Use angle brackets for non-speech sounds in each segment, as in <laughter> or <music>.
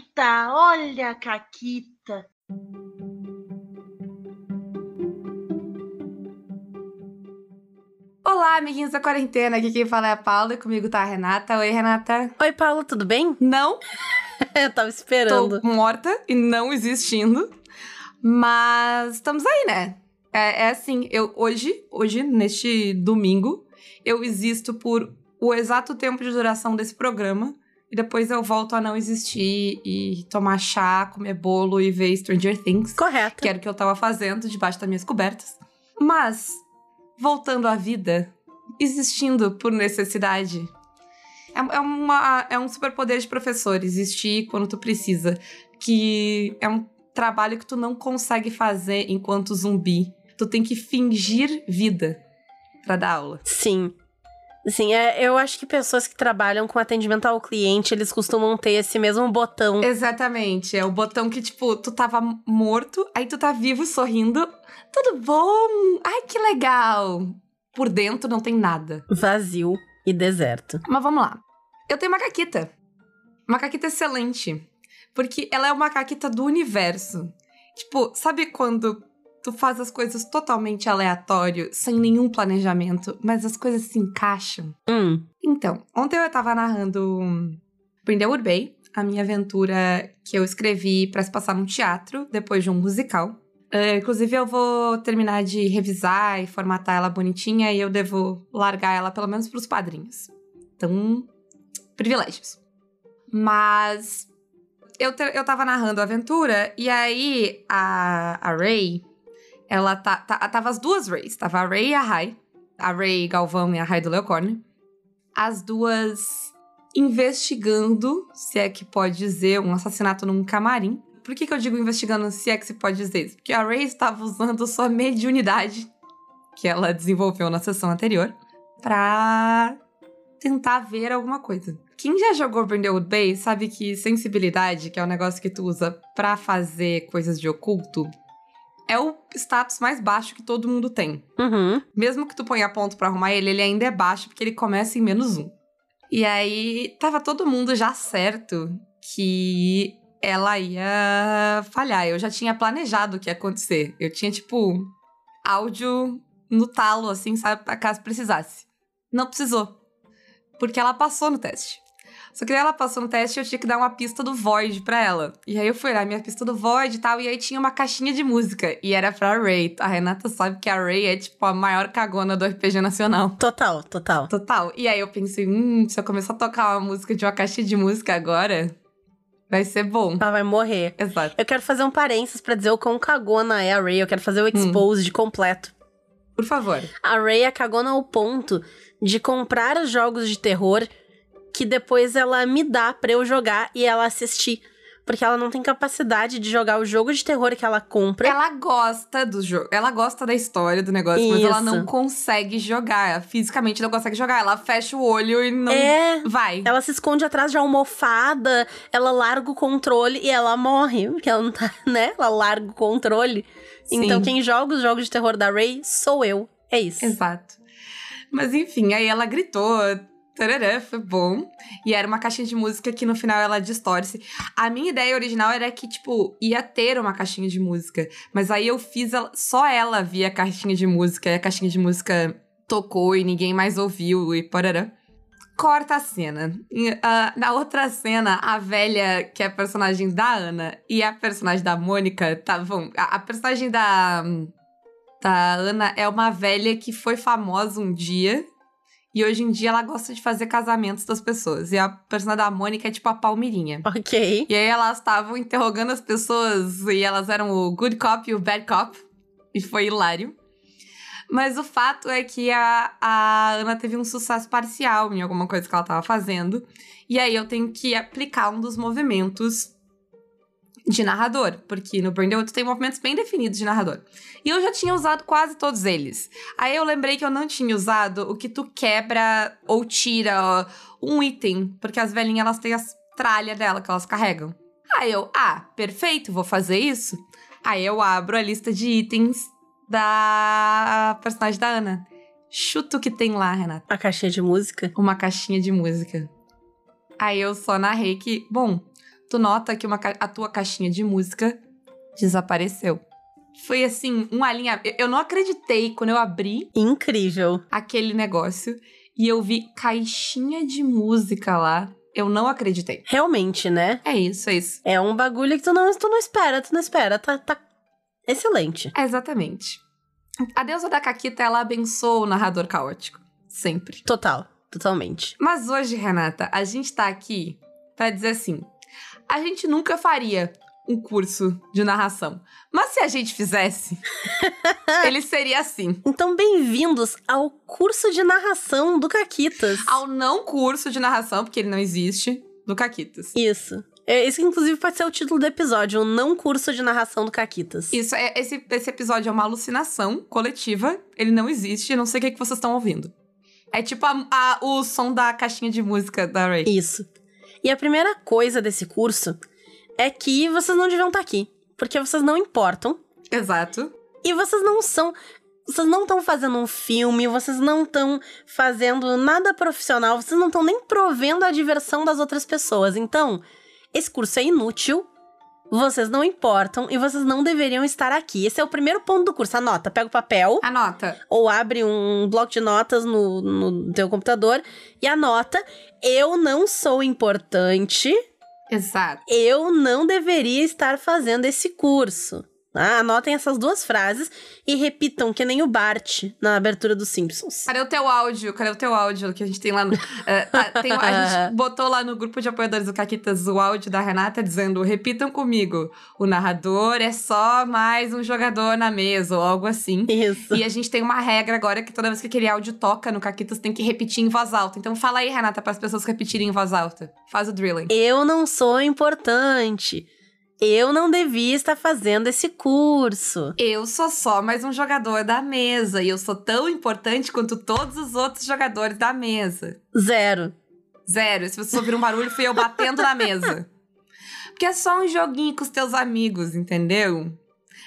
Caquita, olha a Caquita. Olá, amiguinhos da quarentena. Aqui quem fala é a Paula e comigo tá a Renata. Oi, Renata. Oi, Paula, tudo bem? Não. <laughs> Eu tava esperando. Tô morta e não existindo. Mas estamos aí, né? É, é assim, eu hoje, hoje, neste domingo, eu existo por o exato tempo de duração desse programa. E depois eu volto a não existir e tomar chá, comer bolo e ver Stranger Things. Correto. Que era o que eu tava fazendo debaixo das minhas cobertas. Mas, voltando à vida, existindo por necessidade. É, é, uma, é um superpoder de professor, existir quando tu precisa. Que é um trabalho que tu não consegue fazer enquanto zumbi. Tu tem que fingir vida para dar aula. Sim. Sim, é, eu acho que pessoas que trabalham com atendimento ao cliente, eles costumam ter esse mesmo botão. Exatamente. É o botão que, tipo, tu tava morto, aí tu tá vivo, sorrindo. Tudo bom? Ai, que legal! Por dentro não tem nada. Vazio e deserto. Mas vamos lá. Eu tenho uma caquita. Uma caquita excelente. Porque ela é uma caquita do universo. Tipo, sabe quando tu faz as coisas totalmente aleatório, sem nenhum planejamento, mas as coisas se encaixam. Hum. Então, ontem eu tava narrando Brindlewood Bay, a minha aventura que eu escrevi para se passar num teatro, depois de um musical. Uh, inclusive, eu vou terminar de revisar e formatar ela bonitinha e eu devo largar ela pelo menos pros padrinhos. Então, privilégios. Mas eu, te, eu tava narrando a aventura e aí a, a Ray, ela tá, tá, tava as duas Rays. Tava a Ray e a Rai. A Ray Galvão e a Rai do Leocorne. As duas investigando, se é que pode dizer, um assassinato num camarim. Por que, que eu digo investigando, se é que se pode dizer isso? Porque a Ray estava usando sua mediunidade, que ela desenvolveu na sessão anterior, pra tentar ver alguma coisa. Quem já jogou Brindlewood Bay sabe que sensibilidade, que é o um negócio que tu usa pra fazer coisas de oculto, é o status mais baixo que todo mundo tem. Uhum. Mesmo que tu ponha ponto para arrumar ele, ele ainda é baixo porque ele começa em menos um. E aí tava todo mundo já certo que ela ia falhar. Eu já tinha planejado o que ia acontecer. Eu tinha, tipo, áudio no talo, assim, sabe, pra caso precisasse. Não precisou. Porque ela passou no teste. Só que daí ela passou no teste e eu tinha que dar uma pista do Void pra ela. E aí eu fui lá, minha pista do Void e tal, e aí tinha uma caixinha de música. E era pra Ray. A Renata sabe que a Ray é, tipo, a maior cagona do RPG nacional. Total, total. Total. E aí eu pensei, hum, se eu começar a tocar uma música de uma caixinha de música agora, vai ser bom. Ela vai morrer. Exato. Eu quero fazer um parênteses pra dizer o quão cagona é a Ray. Eu quero fazer o expose hum. completo. Por favor. A Ray é cagona ao ponto de comprar os jogos de terror que depois ela me dá para eu jogar e ela assistir. Porque ela não tem capacidade de jogar o jogo de terror que ela compra. Ela gosta do jogo. Ela gosta da história do negócio, Isso. mas ela não consegue jogar. Ela fisicamente não consegue jogar. Ela fecha o olho e não é, vai. Ela se esconde atrás de almofada, ela larga o controle e ela morre. Porque ela não tá, <laughs> né? Ela larga o controle. Sim. Então, quem joga os jogos de terror da Ray sou eu. É isso. Exato. Mas enfim, aí ela gritou, Foi bom. E era uma caixinha de música que no final ela distorce. A minha ideia original era que, tipo, ia ter uma caixinha de música. Mas aí eu fiz ela, só ela via a caixinha de música. E a caixinha de música tocou e ninguém mais ouviu e parará. Corta a cena. Uh, na outra cena, a velha, que é a personagem da Ana, e a personagem da Mônica estavam. A, a personagem da. Da Ana é uma velha que foi famosa um dia e hoje em dia ela gosta de fazer casamentos das pessoas. E a personagem da Mônica é tipo a Palmirinha. Ok. E aí elas estavam interrogando as pessoas e elas eram o good cop e o bad cop. E foi hilário. Mas o fato é que a, a Ana teve um sucesso parcial em alguma coisa que ela estava fazendo. E aí eu tenho que aplicar um dos movimentos de narrador, porque no Burnout tu tem movimentos bem definidos de narrador. E eu já tinha usado quase todos eles. Aí eu lembrei que eu não tinha usado o que tu quebra ou tira um item, porque as velhinhas elas têm as tralhas dela que elas carregam. Aí eu, ah, perfeito, vou fazer isso. Aí eu abro a lista de itens da personagem da Ana. Chuta o que tem lá, Renata. A caixinha de música? Uma caixinha de música. Aí eu só narrei que, bom, tu nota que uma, a tua caixinha de música desapareceu. Foi assim, um alinha. Eu não acreditei quando eu abri Incrível. aquele negócio e eu vi caixinha de música lá. Eu não acreditei. Realmente, né? É isso, é isso. É um bagulho que tu não, tu não espera, tu não espera. Tá, tá excelente. É exatamente. A deusa da Caquita, ela abençoa o narrador caótico. Sempre. Total. Totalmente. Mas hoje, Renata, a gente tá aqui pra dizer assim: a gente nunca faria um curso de narração. Mas se a gente fizesse, <laughs> ele seria assim. Então, bem-vindos ao curso de narração do Caquitas. Ao não curso de narração, porque ele não existe, do Caquitas. Isso. É, Esse, inclusive, pode ser o título do episódio, o não curso de narração do Caquitas. Isso, é, esse, esse episódio é uma alucinação coletiva. Ele não existe, eu não sei o que, que vocês estão ouvindo. É tipo a- a- o som da caixinha de música da Ray. Isso. E a primeira coisa desse curso é que vocês não deviam estar aqui. Porque vocês não importam. Exato. E vocês não são. Vocês não estão fazendo um filme, vocês não estão fazendo nada profissional, vocês não estão nem provendo a diversão das outras pessoas. Então, esse curso é inútil, vocês não importam e vocês não deveriam estar aqui. Esse é o primeiro ponto do curso. Anota, pega o papel Anota. ou abre um bloco de notas no, no teu computador e anota: eu não sou importante, Exato. eu não deveria estar fazendo esse curso. Ah, anotem essas duas frases e repitam que nem o Bart na abertura dos Simpsons. Cadê o teu áudio? Cadê o teu áudio que a gente tem lá no. tá- tem- a gente <laughs> botou lá no grupo de apoiadores do Caquitas o áudio da Renata dizendo: repitam comigo, o narrador é só mais um jogador na mesa, ou algo assim. Isso. E a gente tem uma regra agora que toda vez que aquele áudio toca no Caquitas tem que repetir em voz alta. Então fala aí, Renata, para as pessoas repetirem em voz alta. Faz o drilling. Eu não sou importante. Eu não devia estar fazendo esse curso. Eu sou só mais um jogador da mesa e eu sou tão importante quanto todos os outros jogadores da mesa. Zero. Zero. Se você ouvir um barulho, fui eu batendo na mesa. <laughs> Porque é só um joguinho com os teus amigos, entendeu?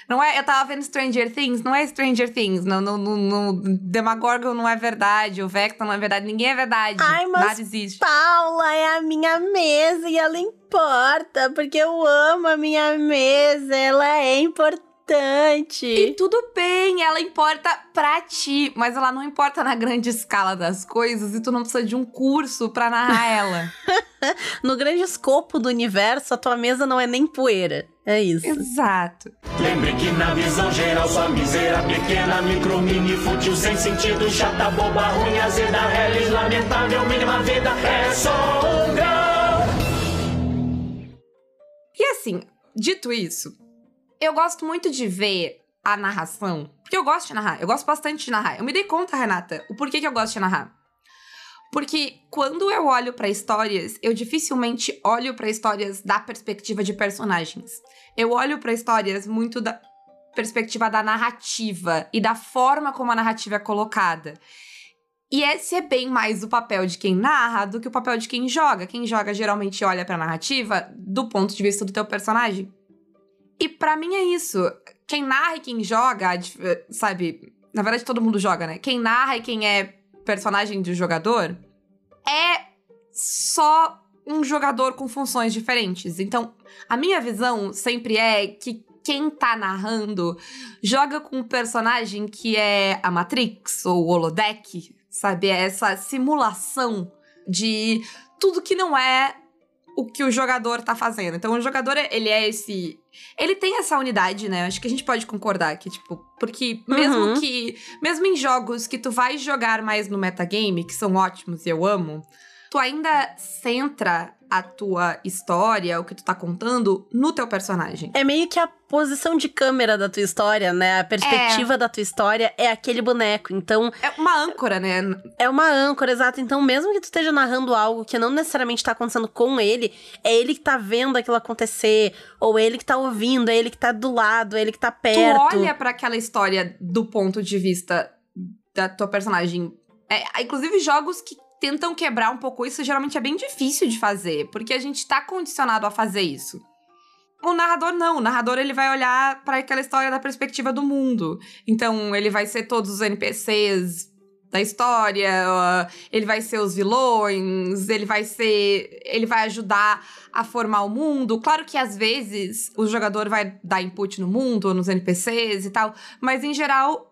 Não é. Eu tava vendo Stranger Things, não é Stranger Things. No, no, no, no Demagorgon não é verdade, o Vector não é verdade, ninguém é verdade. Ai, mas Nada existe. Paula é a minha mesa e ela importa, porque eu amo a minha mesa, ela é importante. E tudo bem, ela importa pra ti, mas ela não importa na grande escala das coisas e tu não precisa de um curso pra narrar ela. <laughs> No grande escopo do universo, a tua mesa não é nem poeira. É isso. Exato. Lembre que na visão geral sua miséria pequena, micro, mini, fútil, sem sentido, chata, boba, ruim, azeda, reles, lamentável, mínima vida, é só um grau. E assim, dito isso, eu gosto muito de ver a narração, porque eu gosto de narrar, eu gosto bastante de narrar. Eu me dei conta, Renata, o porquê que eu gosto de narrar. Porque quando eu olho pra histórias, eu dificilmente olho pra histórias da perspectiva de personagens. Eu olho pra histórias muito da perspectiva da narrativa e da forma como a narrativa é colocada. E esse é bem mais o papel de quem narra do que o papel de quem joga. Quem joga geralmente olha pra narrativa do ponto de vista do teu personagem. E pra mim é isso. Quem narra e quem joga, a eh, sabe? Na verdade, todo mundo joga, né? Quem narra e quem é personagem do jogador é só um jogador com funções diferentes. Então, a minha visão sempre é que quem tá narrando joga com um personagem que é a Matrix ou o Holodeck, sabe? É essa simulação de tudo que não é o que o jogador tá fazendo. Então, o jogador, ele é esse. Ele tem essa unidade, né? Acho que a gente pode concordar que, tipo, porque mesmo Uhum. que. Mesmo em jogos que tu vai jogar mais no metagame, que são ótimos e eu amo, tu ainda centra a tua história, o que tu tá contando, no teu personagem. É meio que a posição de câmera da tua história, né? A perspectiva da tua história é aquele boneco. Então, É uma âncora, né? é uma âncora, exato. Então, mesmo que tu esteja narrando algo que não necessariamente tá acontecendo com ele, é ele que tá vendo aquilo acontecer, ou ele que tá ouvindo, é ele que tá do lado, é ele que tá perto. Tu olha pra aquela história do ponto de vista da tua personagem. É, inclusive, jogos que tentam quebrar um pouco isso geralmente é bem difícil de fazer, porque a gente tá condicionado a fazer isso. O narrador não, o narrador ele vai olhar pra aquela história da perspectiva do mundo. Então, ele vai ser todos os NPCs da história, ele vai ser os vilões, ele vai ser. ele vai ajudar a formar o mundo. Claro que às vezes o jogador vai dar input no mundo, nos NPCs e tal, mas em geral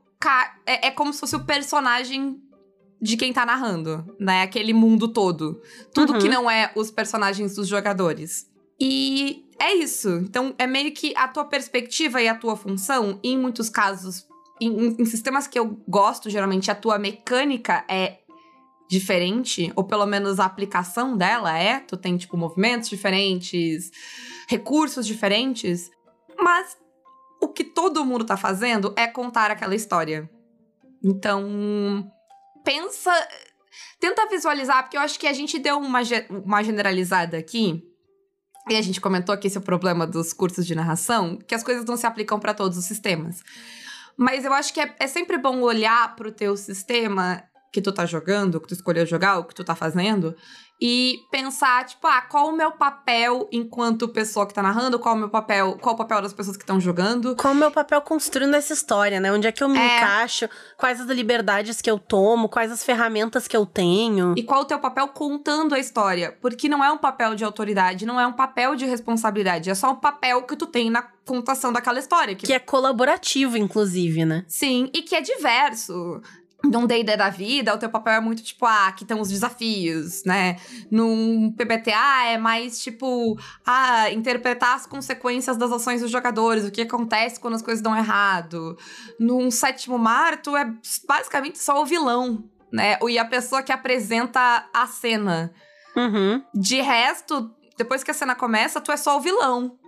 é, é como se fosse o personagem de quem tá narrando, né? Aquele mundo todo. Tudo uhum. que não é os personagens dos jogadores. E é isso. Então, é meio que a tua perspectiva e a tua função, em muitos casos, em, em, sistemas que eu gosto, geralmente, a tua mecânica é diferente, ou pelo menos a aplicação dela é. Tu tem, tipo, movimentos diferentes, recursos diferentes. Mas o que todo mundo tá fazendo é contar aquela história. Então, pensa. Tenta visualizar, porque eu acho que a gente deu uma, uma generalizada aqui. E a gente comentou que esse é o problema dos cursos de narração, que as coisas não se aplicam para todos os sistemas. Mas eu acho que é, é sempre bom olhar para o teu sistema que tu tá jogando, que tu escolheu jogar, o que tu tá fazendo, e pensar, tipo, ah, qual o meu papel enquanto pessoa que tá narrando, qual o meu papel, qual o papel das pessoas que estão jogando. Qual o meu papel construindo essa história, né? Onde é que eu me é... encaixo, quais as liberdades que eu tomo, quais as ferramentas que eu tenho. E qual o teu papel contando a história. Porque não é um papel de autoridade, não é um papel de responsabilidade, é só um papel que tu tem na contação daquela história. Que, que é colaborativo, inclusive, né? Sim, e que é diverso num D&D da vida, o teu papel é muito tipo, ah, aqui estão os desafios, né? Num PBTA é mais tipo, ah, interpretar as consequências das ações dos jogadores, o que acontece quando as coisas dão errado. Num sétimo mar, tu é basicamente só o vilão, né? E a pessoa que apresenta a cena. Uhum. De resto, depois que a cena começa, tu é só o vilão.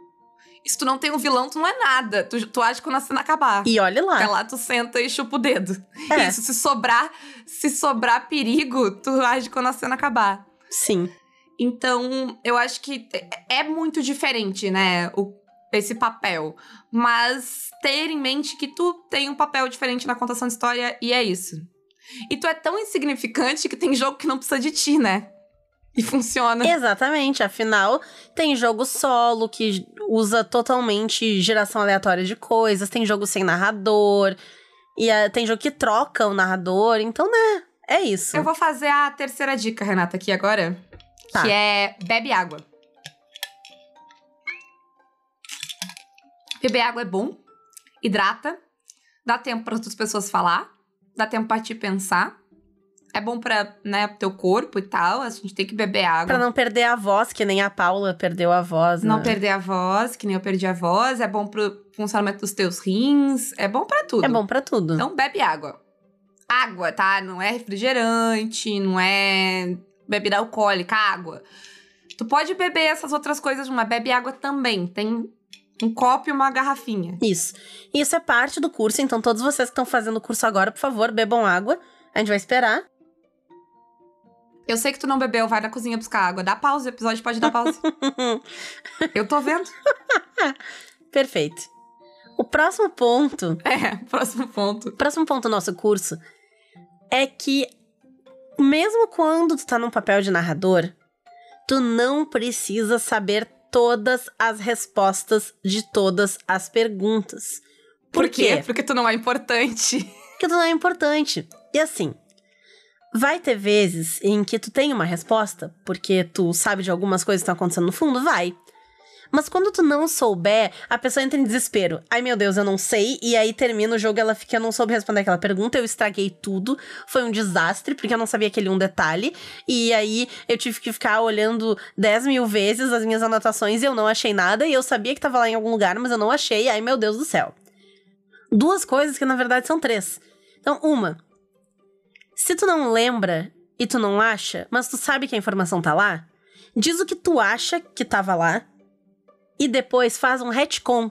Se tu não tem um vilão, tu não é nada. Tu, tu age quando a cena acabar. E olha lá. Porque lá tu senta e chupa o dedo. É. Isso, se sobrar, se sobrar perigo, tu age quando a cena acabar. Sim. Então, eu acho que é muito diferente, né? O, esse papel. Mas ter em mente que tu tem um papel diferente na contação de história e é isso. E tu é tão insignificante que tem jogo que não precisa de ti, né? E funciona. Exatamente. Afinal, tem jogo solo que usa totalmente geração aleatória de coisas, tem jogo sem narrador, e uh, tem jogo que troca o narrador. Então, né? É isso. Eu vou fazer a terceira dica, Renata, aqui agora. Tá. Que é bebe água. Beber água é bom, hidrata, dá tempo para outras pessoas falar, dá tempo para te pensar. É bom pra, né, teu corpo e tal. A gente tem que beber água. Pra não perder a voz, que nem a Paula perdeu a voz. Não né? perder a voz, que nem eu perdi a voz. É bom pro funcionamento dos teus rins. É bom para tudo. É bom para tudo. Então bebe água. Água, tá? Não é refrigerante, não é bebida alcoólica, água. Tu pode beber essas outras coisas, mas bebe água também. Tem um copo e uma garrafinha. Isso. Isso é parte do curso, então todos vocês que estão fazendo o curso agora, por favor, bebam água. A gente vai esperar. Eu sei que tu não bebeu, vai na cozinha buscar água. Dá pausa, o episódio pode dar pausa. <laughs> eu tô vendo. Perfeito. O próximo ponto. <laughs> É, próximo ponto. O próximo ponto do nosso curso é que, mesmo quando tu tá num papel de narrador, tu não precisa saber todas as respostas de todas as perguntas. Por, Por quê? quê? Porque tu não é importante. Porque tu não é importante. E assim, Vai ter vezes em que tu tem uma resposta, porque tu sabe de algumas coisas que estão acontecendo no fundo? Vai. Mas quando tu não souber, a pessoa entra em desespero. Ai meu Deus, eu não sei. E aí termina o jogo ela fica, eu não soube responder aquela pergunta, eu estraguei tudo. Foi um desastre, porque eu não sabia aquele um detalhe. E aí eu tive que ficar olhando 10 mil vezes as minhas anotações e eu não achei nada. E eu sabia que tava lá em algum lugar, mas eu não achei. Ai meu Deus do céu. Duas coisas que na verdade são três. Então, uma, se tu não lembra e tu não acha, mas tu sabe que a informação tá lá, diz o que tu acha que tava lá e depois faz um retcon.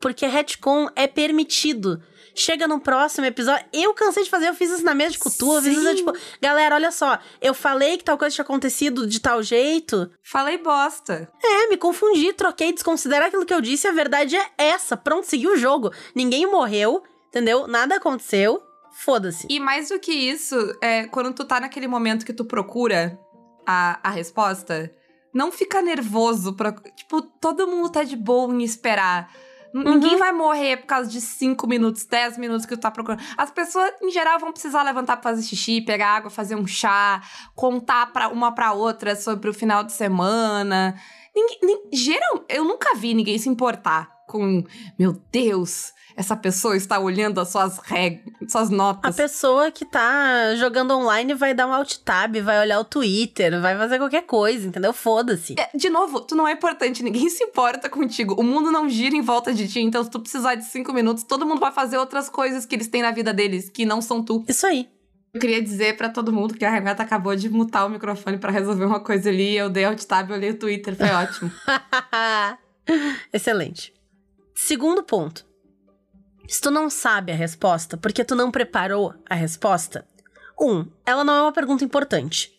Porque retcon é permitido. Chega no próximo episódio. Eu cansei de fazer, eu fiz isso na mesa de cultura. Eu fiz isso, tipo, galera, olha só. Eu falei que tal coisa tinha acontecido de tal jeito. Falei bosta. É, me confundi, troquei, desconsiderar aquilo que eu disse. A verdade é essa. Pronto, segui o jogo. Ninguém morreu, entendeu? Nada aconteceu foda-se. E mais do que isso, é, quando tu tá naquele momento que tu procura a, a resposta, não fica nervoso pra. Tipo, todo mundo tá de boa em esperar. N- Ninguém vai morrer por causa de 5 minutos, 10 minutos que tu tá procurando. As pessoas, em geral, vão precisar levantar pra fazer xixi, pegar água, fazer um chá, contar pra uma pra outra sobre o final de semana. Ninguém, nin- geral, eu nunca vi ninguém se importar com, meu Deus, essa pessoa está olhando as suas regras, suas A notas. pessoa que tá jogando online vai dar um alt tab, vai olhar o Twitter, vai fazer qualquer coisa, entendeu? Foda-se. É, De novo, tu não é importante, ninguém <laughs> se importa contigo. O mundo não gira em volta de ti, então se tu precisar de cinco minutos, todo mundo vai fazer outras coisas que eles têm na vida deles, que não são tu. Isso aí. Eu queria dizer pra todo mundo que a Renata acabou de mutar o microfone pra resolver uma coisa ali. Eu dei alt tab, olhei o Twitter, foi ótimo. <laughs> Excelente. Segundo ponto. Se tu não sabe a resposta porque tu não preparou a resposta, um, ela não é uma pergunta importante.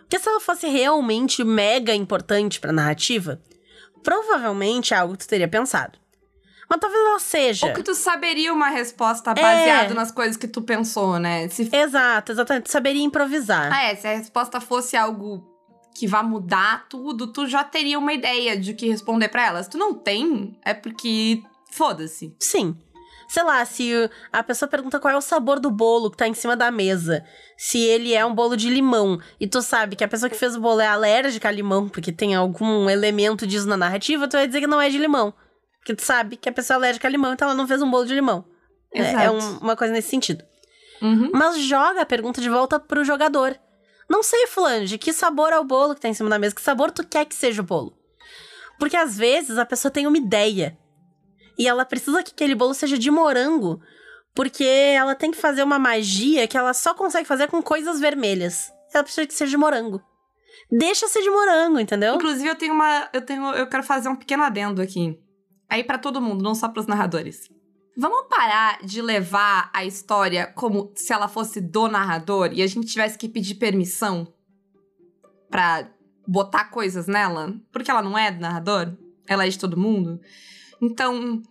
Porque se ela fosse realmente mega importante pra narrativa, provavelmente é algo que tu teria pensado. Mas talvez ela seja. Ou que tu saberia uma resposta É. baseado nas coisas que tu pensou, né? Se... Exato, exatamente. Tu saberia improvisar. Ah, é, se a resposta fosse algo que vá mudar tudo, tu já teria uma ideia de o que responder pra elas. Tu não tem, é porque foda-se. Sim. Sei lá, se a pessoa pergunta qual é o sabor do bolo que tá em cima da mesa, se ele é um bolo de limão, e tu sabe que a pessoa que fez o bolo é alérgica a limão, porque tem algum elemento disso na narrativa, tu vai dizer que não é de limão. Porque tu sabe que a pessoa é alérgica a limão, então ela não fez um bolo de limão. É- É, Exato. um- uma coisa nesse sentido. Uhum. Mas joga a pergunta de volta pro jogador. Não sei, fulano, de que sabor é o bolo que tá em cima da mesa? Que sabor tu quer que seja o bolo? Porque às vezes a pessoa tem uma ideia. E ela precisa que aquele bolo seja de morango. Porque ela tem que fazer uma magia que ela só consegue fazer com coisas vermelhas. Ela precisa que seja de morango. Deixa ser de morango, entendeu? Inclusive, eu tenho uma. Eu tenho. Eu quero fazer um pequeno adendo aqui. Aí pra todo mundo, não só pros narradores. Vamos parar de levar a história como se ela fosse do narrador e a gente tivesse que pedir permissão pra botar coisas nela? Porque ela não é do narrador, ela é de todo mundo. Então,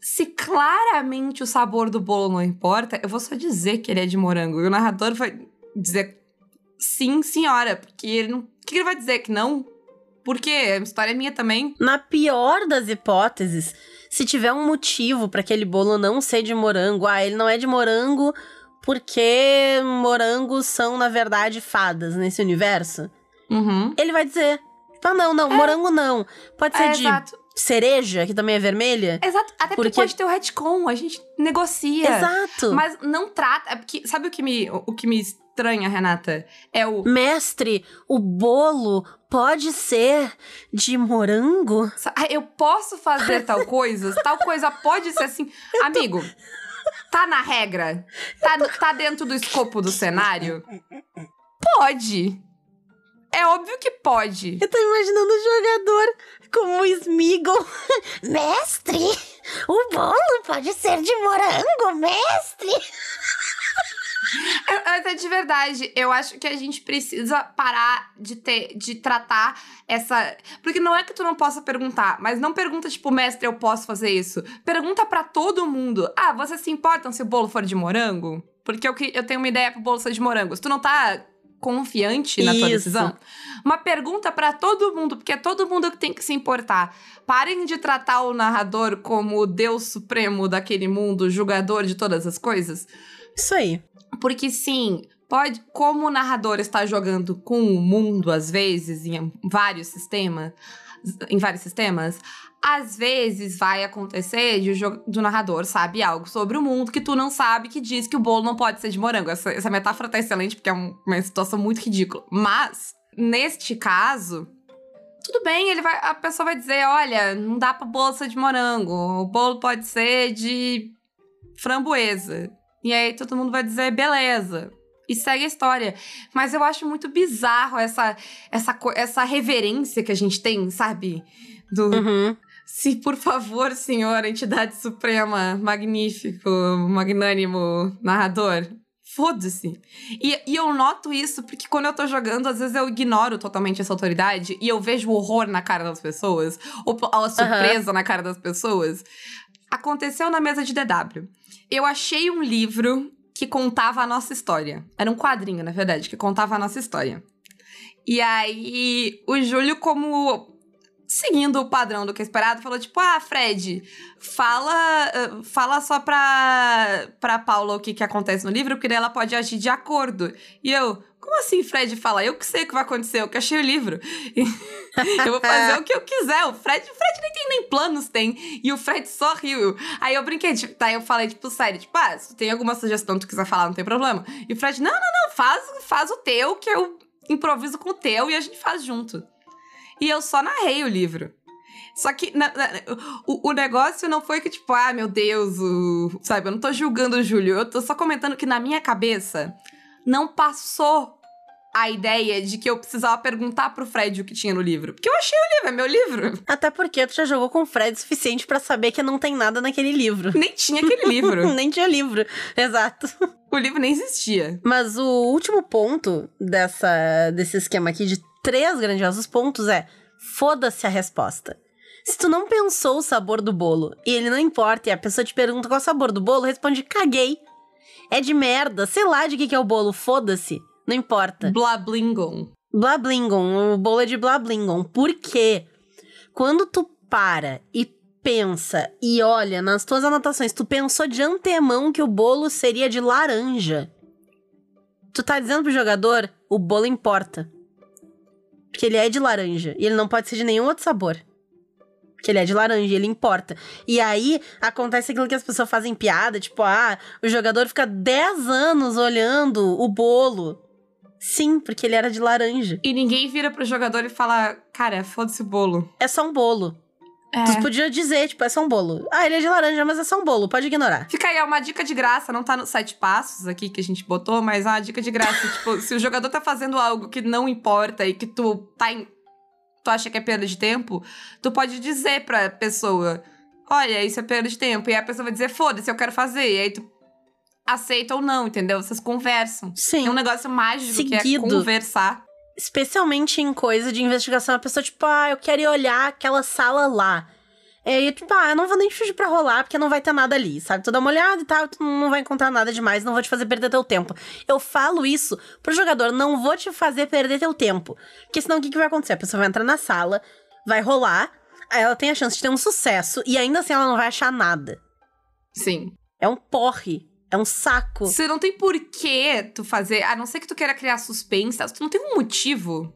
se claramente o sabor do bolo não importa, eu vou só dizer que ele é de morango. E o narrador vai dizer sim, senhora, porque ele não. O que ele vai dizer? Que não? Porque a história é minha também. Na pior das hipóteses, se tiver um motivo para aquele bolo não ser de morango, ah, ele não é de morango porque morangos são, na verdade, fadas nesse universo, Uhum. ele vai dizer: ah, não, não, morango não. Pode ser É, de exato. cereja, que também é vermelha. Exato. Até porque, Porque- pode ter o retcon, a gente negocia. Exato. Mas não trata. É porque, sabe o que me, o que me estranha, Renata? É o. Mestre, o bolo pode ser de morango? Ah, Eu posso fazer tal coisa? tal coisa pode ser assim. <laughs> Amigo, tá na regra? Tá, no- tá dentro do escopo do cenário? Pode. É óbvio que pode. Eu tô imaginando o jogador como o Smeagol. <laughs> Mestre, o bolo pode ser de morango, mestre. <laughs> É- Mas é de verdade, eu acho que a gente precisa parar de ter, de tratar essa. Porque não é que tu não possa perguntar, mas não pergunta, tipo, mestre, eu posso fazer isso. Pergunta pra todo mundo. Ah, vocês se importam se o bolo for de morango? Porque eu, que- eu tenho uma ideia pro bolo ser de morango. Se tu não tá confiante na tua Isso. decisão, uma pergunta pra todo mundo, porque é todo mundo que tem que se importar. Parem de tratar o narrador como o deus supremo daquele mundo, julgador de todas as coisas. Isso aí. Porque sim, pode, como o narrador está jogando com o mundo às vezes em vários sistemas, em vários sistemas, às vezes vai acontecer de o do narrador sabe algo sobre o mundo que tu não sabe que diz que o bolo não pode ser de morango. Essa, essa metáfora tá excelente porque é um- uma situação muito ridícula. Mas neste caso, tudo bem, ele vai, a pessoa vai dizer, olha, não dá pra bolo ser de morango, o bolo pode ser de framboesa. E aí todo mundo vai dizer, beleza. E segue a história. Mas eu acho muito bizarro essa, essa, essa reverência que a gente tem, sabe? Do. Uhum. Se, por favor, senhor, entidade suprema, magnífico, magnânimo, narrador. Foda-se. E, e eu noto isso porque quando eu tô jogando, às vezes eu ignoro totalmente essa autoridade e eu vejo o horror na cara das pessoas, ou a surpresa na cara das pessoas. Aconteceu na mesa de DW. Eu achei um livro que contava a nossa história. Era um quadrinho, na verdade, que contava a nossa história. E aí, o Júlio, como seguindo o padrão do que é esperado, falou tipo, ah, Fred, fala, uh, fala só pra, pra Paula o que, que acontece no livro, porque daí ela pode agir de acordo. E eu, como assim, Fred fala? Eu que sei o que vai acontecer, eu que achei o livro. <laughs> eu vou fazer o que eu quiser. O Fred, o Fred nem tem nem planos, tem. E o Fred só riu. Aí eu brinquei, tipo, tá, eu falei, tipo, sério, tipo, ah, se tem alguma sugestão que tu quiser falar, não tem problema. E o Fred, não, não, não, faz, faz o teu, que eu improviso com o teu e a gente faz junto. E eu só narrei o livro. Só que na, na, o, o, negócio não foi que, tipo, ah, meu Deus, o, sabe? Eu não tô julgando o Júlio. Eu tô só comentando que na minha cabeça não passou a ideia de que eu precisava perguntar pro Fred o que tinha no livro. Porque eu achei o livro, é meu livro. Até porque tu já jogou com o Fred o suficiente para saber que não tem nada naquele livro. Nem tinha aquele livro. <laughs> nem tinha livro, exato. O livro nem existia. Mas o último ponto dessa, desse esquema aqui de três grandiosos pontos é: foda-se a resposta. Se tu não pensou o sabor do bolo e ele não importa e a pessoa te pergunta qual é o sabor do bolo, responde caguei. É de merda, sei lá de que, que é o bolo, foda-se. Não importa. Blablingon. Blablingon, o bolo é de Blablingon. Por quê? Quando tu para e pensa e olha nas tuas anotações, tu pensou de antemão que o bolo seria de laranja. Tu tá dizendo pro jogador, o bolo importa. Porque ele é de laranja e ele não pode ser de nenhum outro sabor que ele é de laranja, ele importa. E aí acontece aquilo que as pessoas fazem piada, tipo, ah, o jogador fica 10 anos olhando o bolo. Sim, porque ele era de laranja. E ninguém vira pro jogador e fala, cara, foda-se o bolo. É só um bolo. É. Tu podia dizer, tipo, é só um bolo. Ah, ele é de laranja, mas é só um bolo, pode ignorar. Fica aí, é uma dica de graça, não tá nos sete passos aqui que a gente botou, mas é uma dica de graça. <laughs> tipo, se o jogador tá fazendo algo que não importa e que tu tá em tu acha que é perda de tempo, tu pode dizer pra pessoa: olha, isso é perda de tempo. E a pessoa vai dizer: foda-se, eu quero fazer. E aí tu aceita ou não, entendeu? Vocês conversam. Sim. É um negócio mágico Seguido. que é conversar. Especialmente em coisa de investigação, a pessoa, tipo, ah, eu quero ir olhar aquela sala lá. E aí, tipo, ah, eu não vou nem fugir pra rolar, porque não vai ter nada ali, sabe? Tu dá uma olhada e tal, tu não vai encontrar nada demais, não vou te fazer perder teu tempo. Eu falo isso pro jogador, não vou te fazer perder teu tempo. Porque senão o que, que vai acontecer? A pessoa vai entrar na sala, vai rolar, aí ela tem a chance de ter um sucesso, e ainda assim ela não vai achar nada. Sim. É um porre. É um saco. Você não tem por que tu fazer, a não ser que tu queira criar suspense, tu não tem um motivo.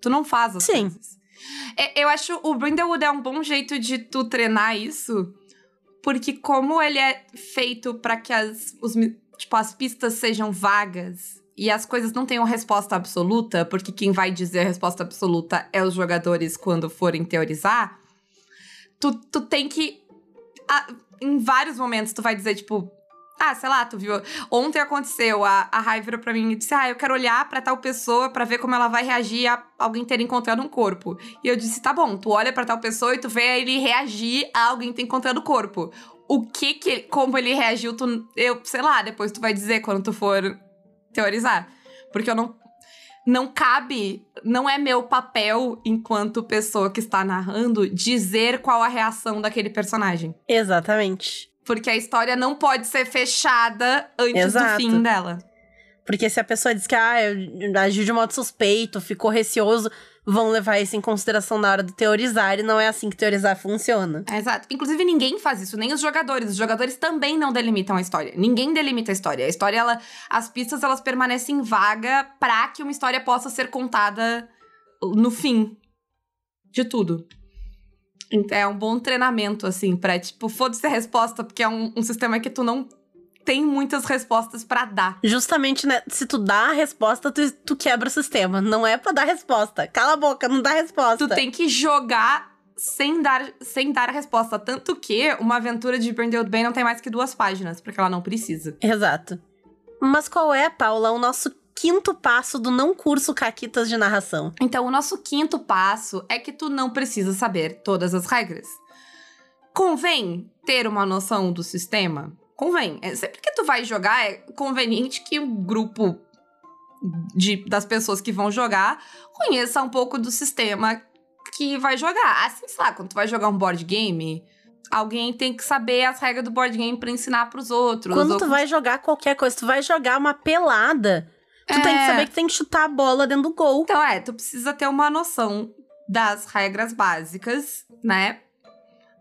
Tu não faz as Sim. coisas. É, eu acho o Brindlewood é um bom jeito de tu treinar isso, porque como ele é feito para que as, os, tipo, as pistas sejam vagas e as coisas não tenham resposta absoluta, porque quem vai dizer a resposta absoluta é os jogadores quando forem teorizar, tu, tu tem que. A, em vários momentos tu vai dizer, tipo, ah, sei lá, tu viu. Ontem aconteceu, a, a Rai virou pra mim e disse: Ah, eu quero olhar para tal pessoa para ver como ela vai reagir a alguém ter encontrado um corpo. E eu disse: Tá bom, tu olha para tal pessoa e tu vê ele reagir a alguém ter encontrado o corpo. O que que. Como ele reagiu, tu. Eu, sei lá, depois tu vai dizer quando tu for teorizar. Porque eu não. Não cabe, não é meu papel, enquanto pessoa que está narrando, dizer qual a reação daquele personagem. Exatamente. Porque a história não pode ser fechada antes Exato. do fim dela. Porque se a pessoa diz que ah, agiu de modo suspeito, ficou receoso, vão levar isso em consideração na hora de teorizar, e não é assim que teorizar funciona. exato. Inclusive, ninguém faz isso, nem os jogadores. Os jogadores também não delimitam a história. Ninguém delimita a história. A história, ela, as pistas, elas permanecem vaga para que uma história possa ser contada no fim de tudo. É um bom treinamento, assim, pra, tipo, foda-se a resposta, porque é um, um sistema que tu não tem muitas respostas para dar. Justamente, né? Se tu dá a resposta, tu, tu quebra o sistema. Não é para dar resposta. Cala a boca, não dá resposta. Tu tem que jogar sem dar, sem dar a resposta. Tanto que uma aventura de Brindle Bay não tem mais que duas páginas, porque ela não precisa. Exato. Mas qual é, Paula, o nosso quinto passo do não curso Caquitas de narração? Então, o nosso quinto passo é que tu não precisa saber todas as regras. Convém ter uma noção do sistema? Convém. É, sempre que tu vai jogar, é conveniente que o grupo de, das pessoas que vão jogar conheça um pouco do sistema que vai jogar. Assim, sei lá, quando tu vai jogar um board game, alguém tem que saber as regras do board game para ensinar para os outros. Quando tu vai jogar qualquer coisa, tu vai jogar uma pelada, Tu é... tem que saber que tem que chutar a bola dentro do gol. Então, é, tu precisa ter uma noção das regras básicas, né?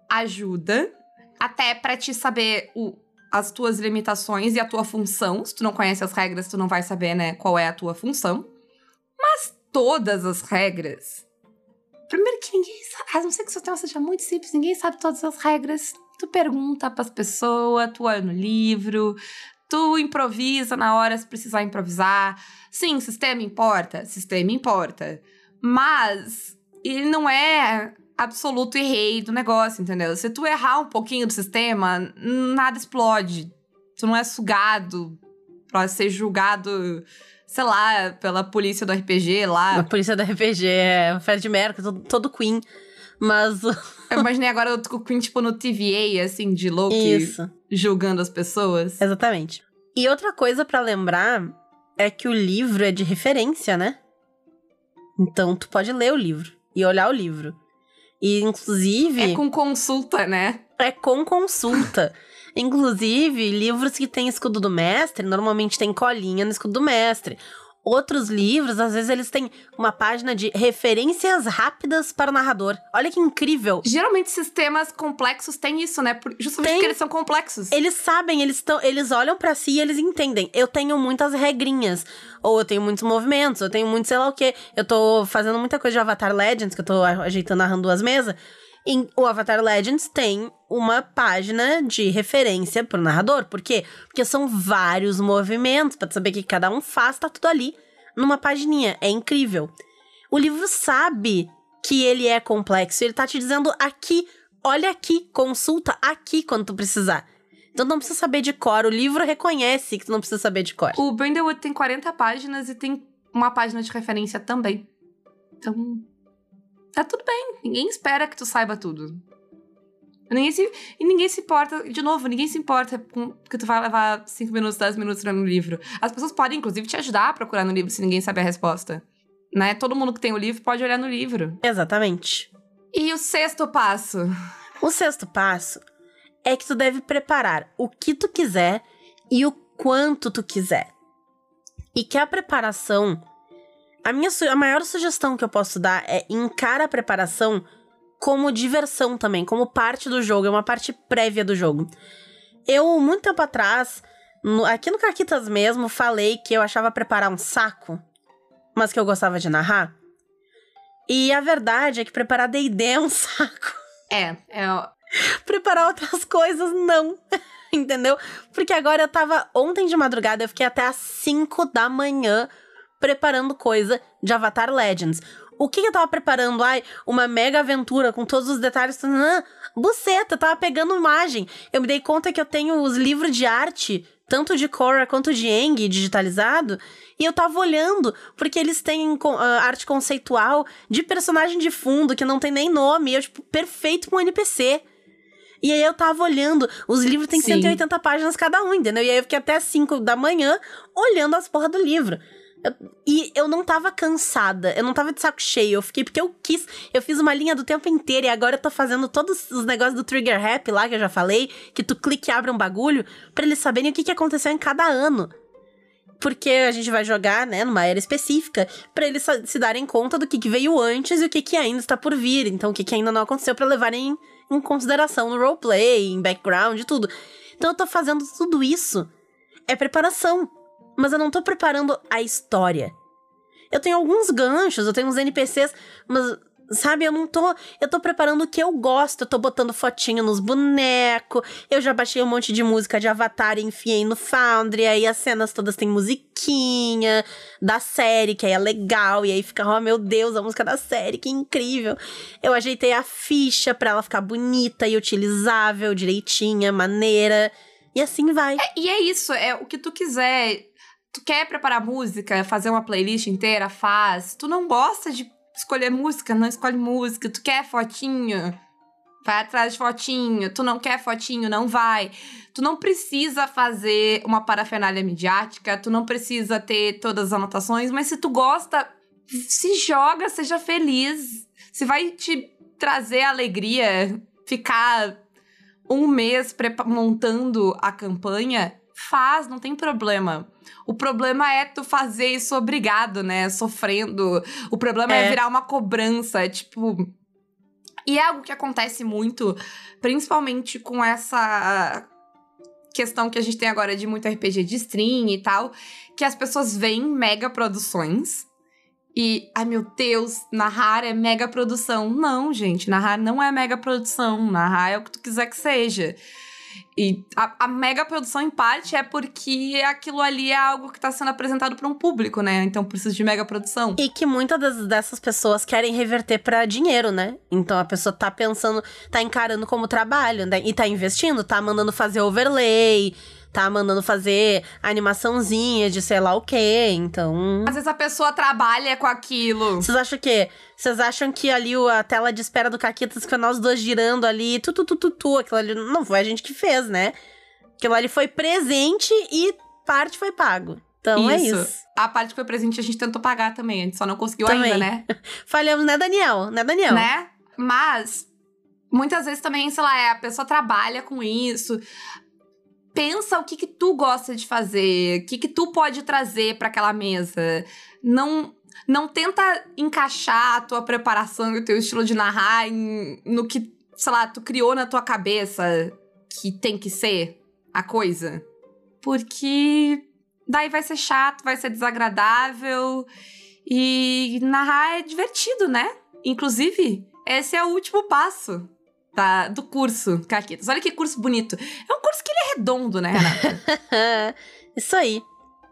Ajuda até para te saber o, as tuas limitações e a tua função. Se tu não conhece as regras, tu não vai saber, né, qual é a tua função. Mas todas as regras. Primeiro que ninguém sabe, a não ser que o seu tema seja muito simples, ninguém sabe todas as regras. Tu pergunta pras pessoas, tu olha no livro, tu improvisa na hora se precisar improvisar. Sim, sistema importa, sistema importa. Mas ele não é absoluto e rei do negócio, entendeu? Se tu errar um pouquinho do sistema, nada explode. Tu não é sugado pra ser julgado, sei lá, pela polícia do RPG lá. A polícia do RPG é Fred Mercury, todo, todo Queen. Mas. <laughs> Eu imaginei agora o Queen, tipo, no TVA, assim, de Loki, Isso. julgando as pessoas. Exatamente. E outra coisa pra lembrar é que o livro é de referência, né? Então tu pode ler o livro e olhar o livro. E inclusive É com consulta, né? é com consulta. Inclusive, livros que têm escudo do mestre, normalmente tem colinha no escudo do mestre. Outros livros, às vezes, eles têm uma página de referências rápidas para o narrador. Olha que incrível. Geralmente sistemas complexos têm isso, né? Por- Justamente Tem. porque eles são complexos. Eles sabem, eles estão, eles olham pra si e eles entendem. Eu tenho muitas regrinhas, ou eu tenho muitos movimentos, eu tenho muito sei lá o quê. Eu tô fazendo muita coisa de Avatar Legends, que eu tô ajeitando, narrando duas mesas. Em, o Avatar Legends tem uma página de referência pro narrador. Por quê? Porque são vários movimentos, tu saber o que cada um faz, tá tudo ali numa pagininha. É incrível. O livro sabe que ele é complexo. Ele tá te dizendo aqui, olha aqui, consulta aqui quando tu precisar. Então não precisa saber de cor. O livro reconhece que tu não precisa saber de cor. O Brindlewood tem 40 páginas e tem uma página de referência também. Então, tá tudo bem. Ninguém espera que tu saiba tudo. Ninguém se, e ninguém se importa, de novo, ninguém se importa com que tu vai levar 5 minutos, 10 minutos lendo o livro. As pessoas podem, inclusive, te ajudar a procurar no livro se ninguém sabe a resposta. Né? Todo mundo que tem o livro pode olhar no livro. Exatamente. E o sexto passo? O sexto passo é que tu deve preparar o que tu quiser e o quanto tu quiser. E que a preparação. A, minha, a maior sugestão que eu posso dar é encara a preparação como diversão também, como parte do jogo, é uma parte prévia do jogo. Eu, muito tempo atrás, no- aqui no Caquitas mesmo, falei que eu achava preparar um saco, mas que eu gostava de narrar. E a verdade é que preparar D&D é um <laughs> saco É, é. preparar outras coisas, não. <laughs> Entendeu? Porque agora eu tava. Ontem de madrugada, eu fiquei até às 5 da manhã preparando coisa de Avatar Legends. O que, que eu tava preparando? Ai, uma mega aventura com todos os detalhes. Ah, buceta, eu tava pegando imagem. Eu me dei conta que eu tenho os livros de arte, tanto de Korra quanto de Eng digitalizado, e eu tava olhando, porque eles têm ah, arte conceitual de personagem de fundo que não tem nem nome. E eu, tipo, perfeito com NPC. E aí eu tava olhando, os livros têm Sim. 180 páginas cada um, entendeu? E aí eu fiquei até 5 da manhã olhando as porra do livro. Eu- e eu não tava cansada, eu não tava de saco cheio, eu fiquei porque eu quis. Eu fiz uma linha do tempo inteiro e agora eu tô fazendo todos os negócios do Trigger Happy lá que eu já falei, que tu clica e abre um bagulho, pra eles saberem o que, que aconteceu em cada ano. Porque a gente vai jogar, né, numa era específica, pra eles se darem conta do que, que veio antes e o que, que ainda está por vir. Então, o que, que ainda não aconteceu pra levarem em consideração no roleplay, em background e tudo. Então, eu tô fazendo tudo isso. É preparação. Mas eu não tô preparando a história. Eu tenho alguns ganchos, eu tenho uns NPCs, mas, sabe, eu não tô. Eu tô preparando o que eu gosto. Eu tô botando fotinho nos bonecos. Eu já baixei um monte de música de Avatar e enfiei no Foundry. Aí as cenas todas têm musiquinha da série, que aí é legal. E aí fica, oh meu Deus, a música da série, que incrível. Eu ajeitei a ficha pra ela ficar bonita e utilizável, direitinha, maneira. E assim vai. E é isso, é o que tu quiser. Tu quer preparar música, fazer uma playlist inteira, faz. Tu não gosta de escolher música, não escolhe música. Tu quer fotinho, vai atrás de fotinho. Tu não quer fotinho, não vai. Tu não precisa fazer uma parafernália midiática, tu não precisa ter todas as anotações, mas se tu gosta, se joga, seja feliz. Se vai te trazer alegria, ficar um mês montando a campanha, Faz, não tem problema. O problema é tu fazer isso obrigado, né? Sofrendo. O problema é, É. virar uma cobrança. É tipo. E é algo que acontece muito, principalmente com essa questão que a gente tem agora de muito RPG de stream e tal, que as pessoas veem mega produções e, ai meu Deus, narrar é mega produção. Não, gente, narrar não é mega produção. Narrar é o que tu quiser que seja. E a, a mega produção, em parte, é porque aquilo ali é algo que tá sendo apresentado para um público, né? Então precisa de mega produção. E que muitas das- dessas pessoas querem reverter pra dinheiro, né? Então a pessoa tá pensando, tá encarando como trabalho, né? E tá investindo, tá mandando fazer overlay, tá mandando fazer animaçãozinha de sei lá o quê. Então. Às vezes a pessoa trabalha com aquilo. Vocês acham que Vocês acham que ali a tela de espera do Caquitas foi nós dois girando ali, tu, tu, tu, tu, tu, aquilo ali não foi a gente que fez, né? Aquilo ali foi presente e parte foi pago. Então é isso. A parte que foi presente a gente tentou pagar também, a gente só não conseguiu Também. ainda, né? <laughs> Falhamos, né, Daniel? Né, Daniel? né? Mas muitas vezes também, sei lá, é, a pessoa trabalha com isso. Pensa o que que tu gosta de fazer, o que que tu pode trazer para aquela mesa. Não não tenta encaixar a tua preparação e o teu estilo de narrar em- no que, sei lá, tu criou na tua cabeça que tem que ser a coisa. Porque daí vai ser chato, vai ser desagradável e narrar é divertido, né? Inclusive, esse é o último passo da, do curso, Caquitas. Olha que curso bonito. É um redondo, né, Renata? <laughs> Isso aí.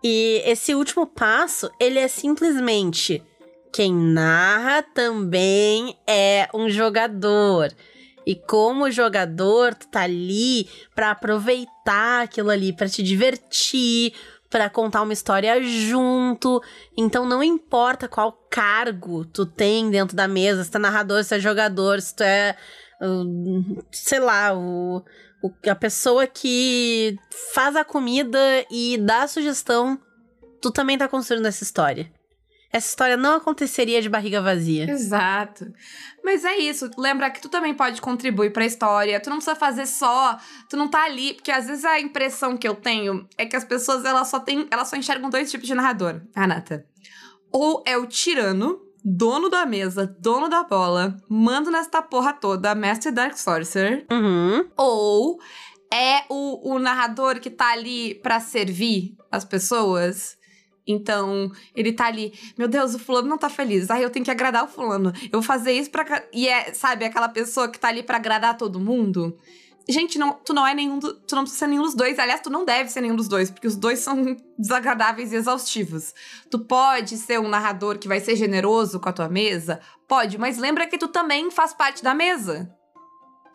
E esse último passo, ele é simplesmente quem narra também é um jogador. E como jogador, tu tá ali pra aproveitar aquilo ali, pra te divertir, pra contar uma história junto. Então não importa qual cargo tu tem dentro da mesa, se tu é narrador, se é jogador, se tu é, hum, sei lá, o, o- a pessoa que faz a comida e dá a sugestão, tu também tá construindo essa história. Essa história não aconteceria de barriga vazia. Exato. Mas é isso, lembra que tu também pode contribuir pra história. Tu não precisa fazer só, tu não tá ali, porque às vezes a impressão que eu tenho é que as pessoas elas só têm, elas só enxergam dois tipos de narrador, Renata. Ou é o tirano, dono da mesa, dono da bola, manda nesta porra toda, mestre Dark Sorcerer, Uhum. ou é o, o narrador que tá ali pra servir as pessoas. Então, ele tá ali, meu Deus, o fulano não tá feliz. Ai, eu tenho que agradar o fulano. Eu vou fazer isso pra. E é, sabe, aquela pessoa que tá ali pra agradar todo mundo. Gente, não, tu não é nenhum. do- tu não precisa ser nenhum dos dois. Aliás, tu não deve ser nenhum dos dois, porque os dois <laughs> são desagradáveis e exaustivos. Tu pode ser um narrador que vai ser generoso com a tua mesa? Pode, mas lembra que tu também faz parte da mesa.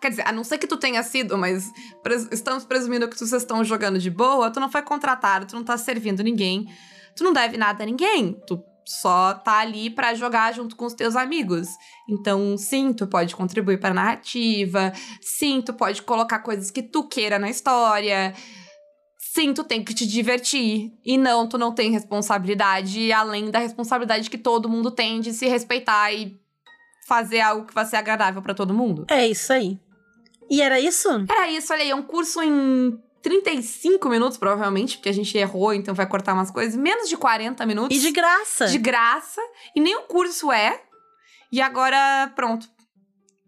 Quer dizer, a não ser que tu tenha sido, mas pres- estamos presumindo que vocês estão jogando de boa, tu não foi contratado, tu não tá servindo ninguém, tu não deve nada a ninguém, tu só tá ali pra jogar junto com os teus amigos. Então, sim, tu pode contribuir pra narrativa, sim, tu pode colocar coisas que tu queira na história. Sim, tu tem que te divertir. E não, tu não tem responsabilidade além da responsabilidade que todo mundo tem de se respeitar e fazer algo que vai ser agradável pra todo mundo. É isso aí. E era isso? Era isso, olha aí, é um curso em 35 minutos, provavelmente, porque a gente errou, então vai cortar umas coisas. Menos de 40 minutos. E de graça. De graça. E nem o curso é. E agora, pronto.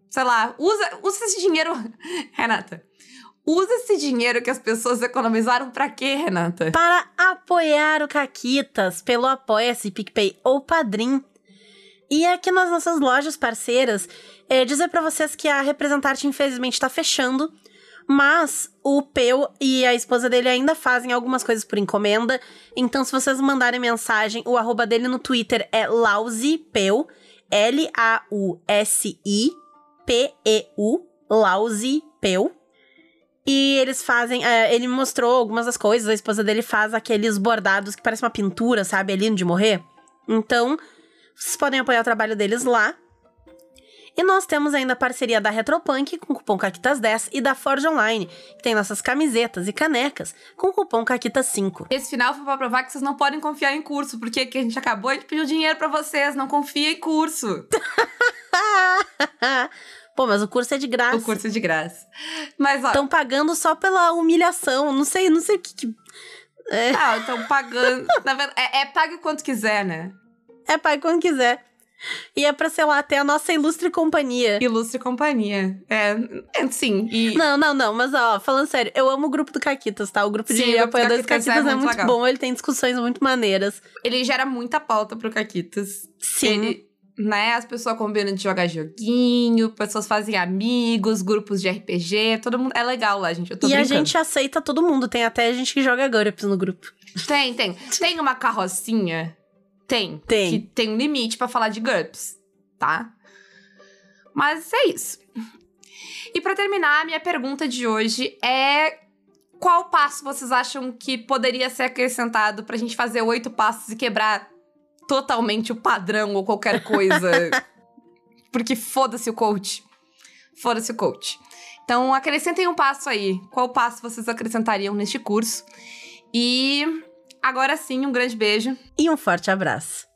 Sei lá, usa, usa esse dinheiro. <laughs> Renata, usa esse dinheiro que as pessoas economizaram pra quê, Renata? Para apoiar o Caquitas pelo Apoia-se, PicPay ou Padrim. E aqui nas nossas lojas parceiras, é, dizer pra vocês que a Representarte infelizmente tá fechando, mas o Peu e a esposa dele ainda fazem algumas coisas por encomenda. Então, se vocês mandarem mensagem, o arroba dele no Twitter é lausipeu, L-A-U-S-I-P-E-U, lausipeu. E eles fazem. é, ele mostrou algumas das coisas. A esposa dele faz aqueles bordados que parece uma pintura, sabe? Ali de morrer. Então, vocês podem apoiar o trabalho deles lá. E nós temos ainda a parceria da Retropunk com o cupom CAQUITAS10 e da Forge Online, que tem nossas camisetas e canecas com o cupom CAQUITAS5. Esse final foi pra provar que vocês não podem confiar em curso, porque que a gente acabou de pedir o dinheiro pra vocês, não confia em curso. <laughs> Pô, mas o curso é de graça. O curso é de graça. Mas, ó. Estão pagando só pela humilhação. Não sei, não sei o que. que... É. Ah, estão pagando. Na verdade, é, é pague quanto quiser, né? É, pague quando quiser. E é pra, sei lá, ter a nossa ilustre companhia. Ilustre companhia. É, é sim. E... Não, não, não. Mas, ó, falando sério, eu amo o grupo do Caquitas, tá? O grupo Sim, de grupo do apoiadores do Caquitas Caquitas é é muito legal. bom. Ele tem discussões muito maneiras. Ele gera muita pauta pro Caquitas. Sim. Ele, né, as pessoas combinam de jogar joguinho, pessoas fazem amigos, grupos de RPG, todo mundo. É legal lá, gente. Eu tô E a brincando. gente aceita todo mundo. Tem até gente que joga GURPS no grupo. Tem, tem. <laughs> Tem uma carrocinha? Tem. Tem. Que tem um limite pra falar de GURPS, tá? Mas é isso. E pra terminar, a minha pergunta de hoje é qual passo vocês acham que poderia ser acrescentado pra gente fazer oito passos e quebrar totalmente o padrão ou qualquer coisa? <laughs> Porque foda-se o coach. Foda-se o coach. Então, acrescentem um passo aí. Qual passo vocês acrescentariam neste curso? E agora sim, um grande beijo. E um forte abraço.